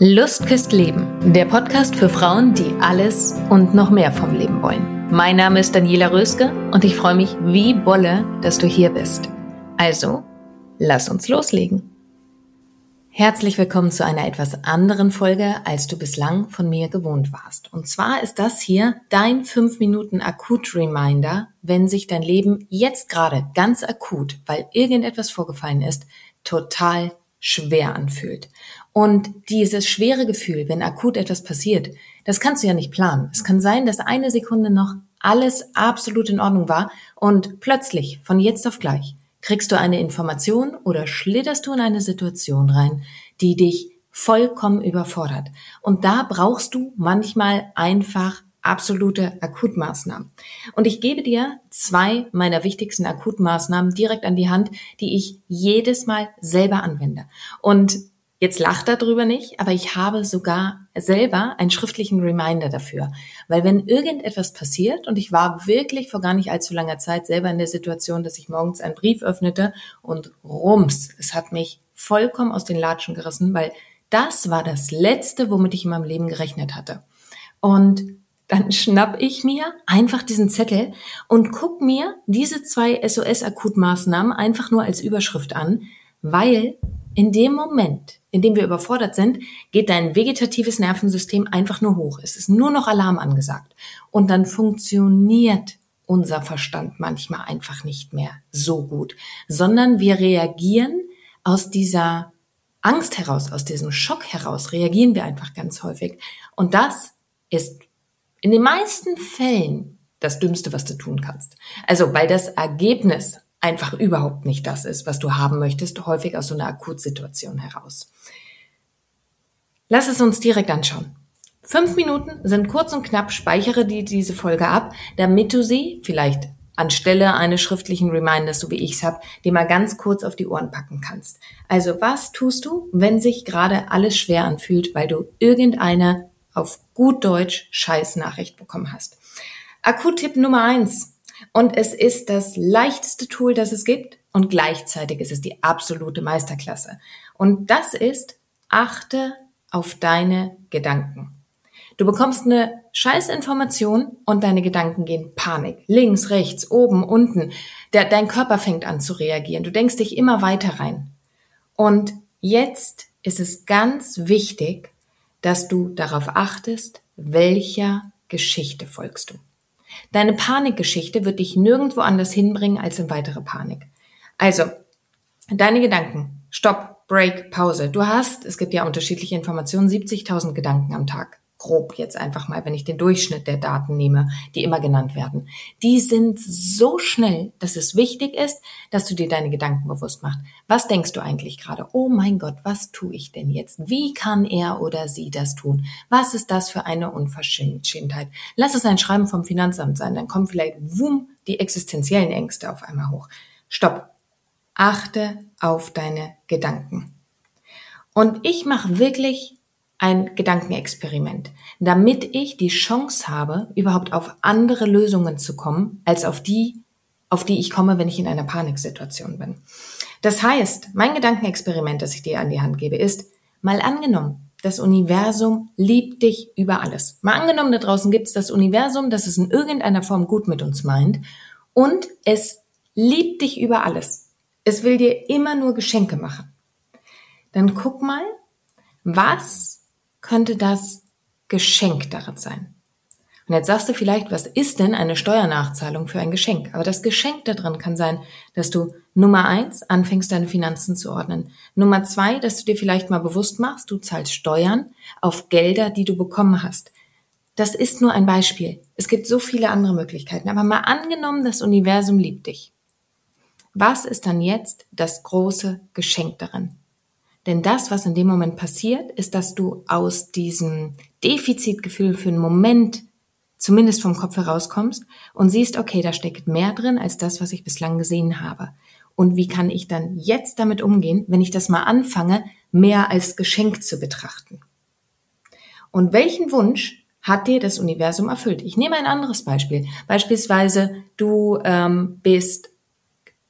Lust küsst Leben, der Podcast für Frauen, die alles und noch mehr vom Leben wollen. Mein Name ist Daniela Röske und ich freue mich wie Bolle, dass du hier bist. Also, lass uns loslegen. Herzlich willkommen zu einer etwas anderen Folge, als du bislang von mir gewohnt warst. Und zwar ist das hier dein 5 Minuten Akut-Reminder, wenn sich dein Leben jetzt gerade ganz akut, weil irgendetwas vorgefallen ist, total schwer anfühlt. Und dieses schwere Gefühl, wenn akut etwas passiert, das kannst du ja nicht planen. Es kann sein, dass eine Sekunde noch alles absolut in Ordnung war und plötzlich, von jetzt auf gleich, kriegst du eine Information oder schlitterst du in eine Situation rein, die dich vollkommen überfordert. Und da brauchst du manchmal einfach absolute Akutmaßnahmen. Und ich gebe dir zwei meiner wichtigsten Akutmaßnahmen direkt an die Hand, die ich jedes Mal selber anwende. Und jetzt lacht darüber nicht, aber ich habe sogar selber einen schriftlichen Reminder dafür. Weil wenn irgendetwas passiert, und ich war wirklich vor gar nicht allzu langer Zeit selber in der Situation, dass ich morgens einen Brief öffnete und rums, es hat mich vollkommen aus den Latschen gerissen, weil das war das Letzte, womit ich in meinem Leben gerechnet hatte. Und dann schnapp ich mir einfach diesen Zettel und guck mir diese zwei SOS-Akutmaßnahmen einfach nur als Überschrift an, weil in dem Moment, in dem wir überfordert sind, geht dein vegetatives Nervensystem einfach nur hoch. Es ist nur noch Alarm angesagt. Und dann funktioniert unser Verstand manchmal einfach nicht mehr so gut, sondern wir reagieren aus dieser Angst heraus, aus diesem Schock heraus, reagieren wir einfach ganz häufig. Und das ist in den meisten Fällen das Dümmste, was du tun kannst. Also, weil das Ergebnis einfach überhaupt nicht das ist, was du haben möchtest, häufig aus so einer Akutsituation heraus. Lass es uns direkt anschauen. Fünf Minuten sind kurz und knapp, speichere dir diese Folge ab, damit du sie vielleicht anstelle eines schriftlichen Reminders, so wie ich es habe, dir mal ganz kurz auf die Ohren packen kannst. Also was tust du, wenn sich gerade alles schwer anfühlt, weil du irgendeine auf gut Deutsch Scheißnachricht bekommen hast. Akut-Tipp Nummer eins. Und es ist das leichteste Tool, das es gibt. Und gleichzeitig ist es die absolute Meisterklasse. Und das ist, achte auf deine Gedanken. Du bekommst eine Scheißinformation und deine Gedanken gehen Panik. Links, rechts, oben, unten. Der, dein Körper fängt an zu reagieren. Du denkst dich immer weiter rein. Und jetzt ist es ganz wichtig, dass du darauf achtest, welcher Geschichte folgst du. Deine Panikgeschichte wird dich nirgendwo anders hinbringen als in weitere Panik. Also, deine Gedanken. Stopp, Break, Pause. Du hast, es gibt ja unterschiedliche Informationen, 70.000 Gedanken am Tag grob jetzt einfach mal, wenn ich den Durchschnitt der Daten nehme, die immer genannt werden, die sind so schnell, dass es wichtig ist, dass du dir deine Gedanken bewusst machst. Was denkst du eigentlich gerade? Oh mein Gott, was tue ich denn jetzt? Wie kann er oder sie das tun? Was ist das für eine Unverschämtheit? Lass es ein Schreiben vom Finanzamt sein, dann kommen vielleicht, wumm, die existenziellen Ängste auf einmal hoch. Stopp. Achte auf deine Gedanken. Und ich mache wirklich ein Gedankenexperiment, damit ich die Chance habe, überhaupt auf andere Lösungen zu kommen, als auf die, auf die ich komme, wenn ich in einer Paniksituation bin. Das heißt, mein Gedankenexperiment, das ich dir an die Hand gebe, ist, mal angenommen, das Universum liebt dich über alles. Mal angenommen, da draußen gibt es das Universum, das es in irgendeiner Form gut mit uns meint und es liebt dich über alles. Es will dir immer nur Geschenke machen. Dann guck mal, was könnte das Geschenk darin sein? Und jetzt sagst du vielleicht, was ist denn eine Steuernachzahlung für ein Geschenk? Aber das Geschenk daran kann sein, dass du Nummer eins anfängst, deine Finanzen zu ordnen. Nummer zwei, dass du dir vielleicht mal bewusst machst, du zahlst Steuern auf Gelder, die du bekommen hast. Das ist nur ein Beispiel. Es gibt so viele andere Möglichkeiten. Aber mal angenommen, das Universum liebt dich. Was ist dann jetzt das große Geschenk darin? Denn das, was in dem Moment passiert, ist, dass du aus diesem Defizitgefühl für einen Moment zumindest vom Kopf herauskommst und siehst, okay, da steckt mehr drin als das, was ich bislang gesehen habe. Und wie kann ich dann jetzt damit umgehen, wenn ich das mal anfange, mehr als Geschenk zu betrachten? Und welchen Wunsch hat dir das Universum erfüllt? Ich nehme ein anderes Beispiel. Beispielsweise, du ähm, bist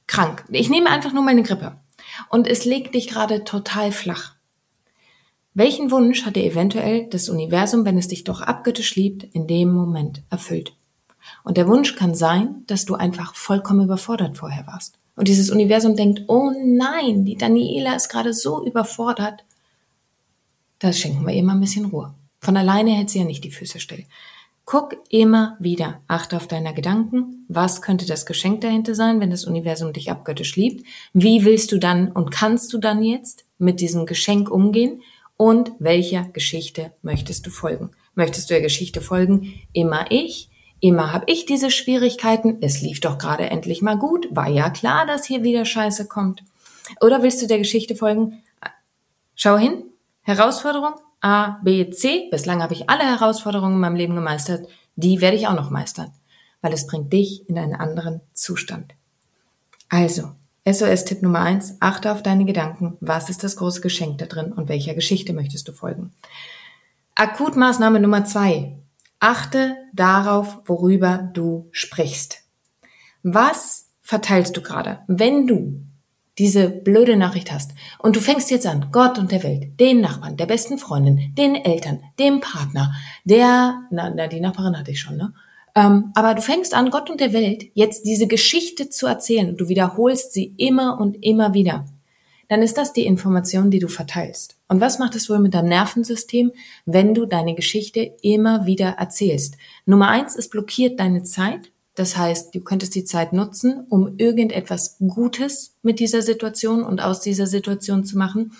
krank. Ich nehme einfach nur meine Grippe. Und es legt dich gerade total flach. Welchen Wunsch hat dir eventuell das Universum, wenn es dich doch abgöttisch liebt, in dem Moment erfüllt? Und der Wunsch kann sein, dass du einfach vollkommen überfordert vorher warst. Und dieses Universum denkt, oh nein, die Daniela ist gerade so überfordert. Das schenken wir ihr mal ein bisschen Ruhe. Von alleine hält sie ja nicht die Füße still. Guck immer wieder, achte auf deine Gedanken. Was könnte das Geschenk dahinter sein, wenn das Universum dich abgöttisch liebt? Wie willst du dann und kannst du dann jetzt mit diesem Geschenk umgehen? und welcher Geschichte möchtest du folgen? Möchtest du der Geschichte folgen? Immer ich? Immer habe ich diese Schwierigkeiten. Es lief doch gerade endlich mal gut. War ja klar, dass hier wieder Scheiße kommt. Oder willst du der Geschichte folgen? Schau hin. Herausforderung A, B, C. Bislang habe ich alle Herausforderungen in meinem Leben gemeistert. Die werde ich auch noch meistern, weil es bringt dich in einen anderen Zustand. Also, SOS-Tipp Nummer eins: achte auf deine Gedanken. Was ist das große Geschenk da drin und welcher Geschichte möchtest du folgen? Akutmaßnahme Nummer zwei: achte darauf, worüber du sprichst. Was verteilst du gerade? Wenn du diese blöde Nachricht hast und du fängst jetzt an, Gott und der Welt, den Nachbarn, der besten Freundin, den Eltern, dem Partner, der, na, na die Nachbarin hatte ich schon, ne? Ähm, aber du fängst an, Gott und der Welt jetzt diese Geschichte zu erzählen und du wiederholst sie immer und immer wieder. Dann ist das die Information, die du verteilst. Und was macht es wohl mit deinem Nervensystem, wenn du deine Geschichte immer wieder erzählst? Nummer eins, es blockiert deine Zeit. Das heißt, du könntest die Zeit nutzen, um irgendetwas Gutes mit dieser Situation und aus dieser Situation zu machen.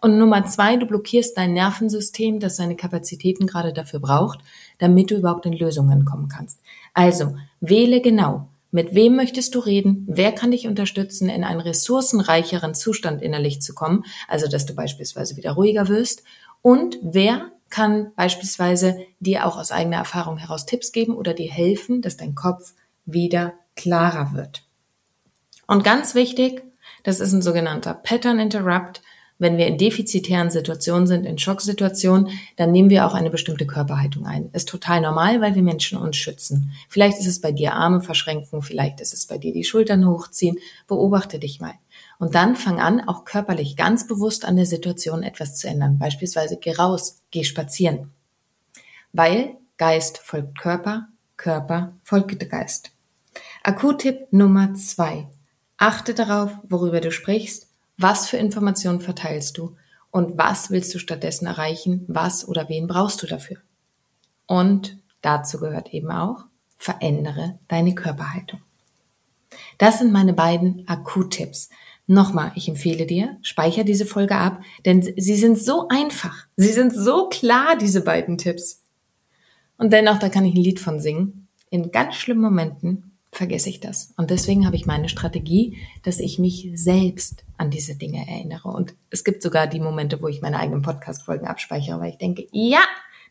Und Nummer zwei, du blockierst dein Nervensystem, das seine Kapazitäten gerade dafür braucht, damit du überhaupt in Lösungen kommen kannst. Also, wähle genau. Mit wem möchtest du reden? Wer kann dich unterstützen, in einen ressourcenreicheren Zustand innerlich zu kommen? Also, dass du beispielsweise wieder ruhiger wirst. Und wer kann beispielsweise dir auch aus eigener Erfahrung heraus Tipps geben oder dir helfen, dass dein Kopf wieder klarer wird. Und ganz wichtig, das ist ein sogenannter Pattern Interrupt. Wenn wir in defizitären Situationen sind, in Schocksituationen, dann nehmen wir auch eine bestimmte Körperhaltung ein. Ist total normal, weil wir Menschen uns schützen. Vielleicht ist es bei dir Arme verschränken, vielleicht ist es bei dir die Schultern hochziehen. Beobachte dich mal. Und dann fang an, auch körperlich ganz bewusst an der Situation etwas zu ändern. Beispielsweise geh raus, geh spazieren. Weil Geist folgt Körper, Körper folgt Geist. Akuttipp Nummer zwei. Achte darauf, worüber du sprichst was für Informationen verteilst du und was willst du stattdessen erreichen? Was oder wen brauchst du dafür? Und dazu gehört eben auch, verändere deine Körperhaltung. Das sind meine beiden Akuttipps. Nochmal, ich empfehle dir, speicher diese Folge ab, denn sie sind so einfach. Sie sind so klar, diese beiden Tipps. Und dennoch, da kann ich ein Lied von singen. In ganz schlimmen Momenten vergesse ich das. Und deswegen habe ich meine Strategie, dass ich mich selbst an diese Dinge erinnere. Und es gibt sogar die Momente, wo ich meine eigenen Podcast-Folgen abspeichere, weil ich denke, ja,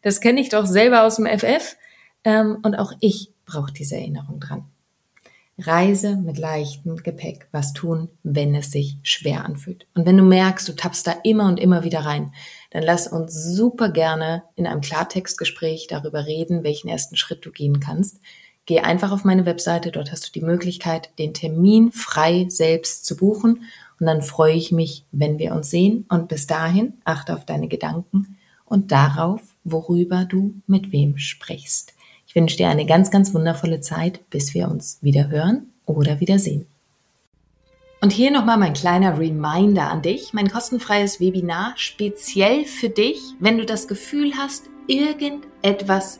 das kenne ich doch selber aus dem FF. Ähm, und auch ich brauche diese Erinnerung dran. Reise mit leichtem Gepäck. Was tun, wenn es sich schwer anfühlt? Und wenn du merkst, du tappst da immer und immer wieder rein, dann lass uns super gerne in einem Klartextgespräch darüber reden, welchen ersten Schritt du gehen kannst geh einfach auf meine Webseite, dort hast du die Möglichkeit, den Termin frei selbst zu buchen und dann freue ich mich, wenn wir uns sehen und bis dahin achte auf deine Gedanken und darauf, worüber du mit wem sprichst. Ich wünsche dir eine ganz, ganz wundervolle Zeit, bis wir uns wieder hören oder wiedersehen. Und hier nochmal mein kleiner Reminder an dich, mein kostenfreies Webinar speziell für dich, wenn du das Gefühl hast, irgendetwas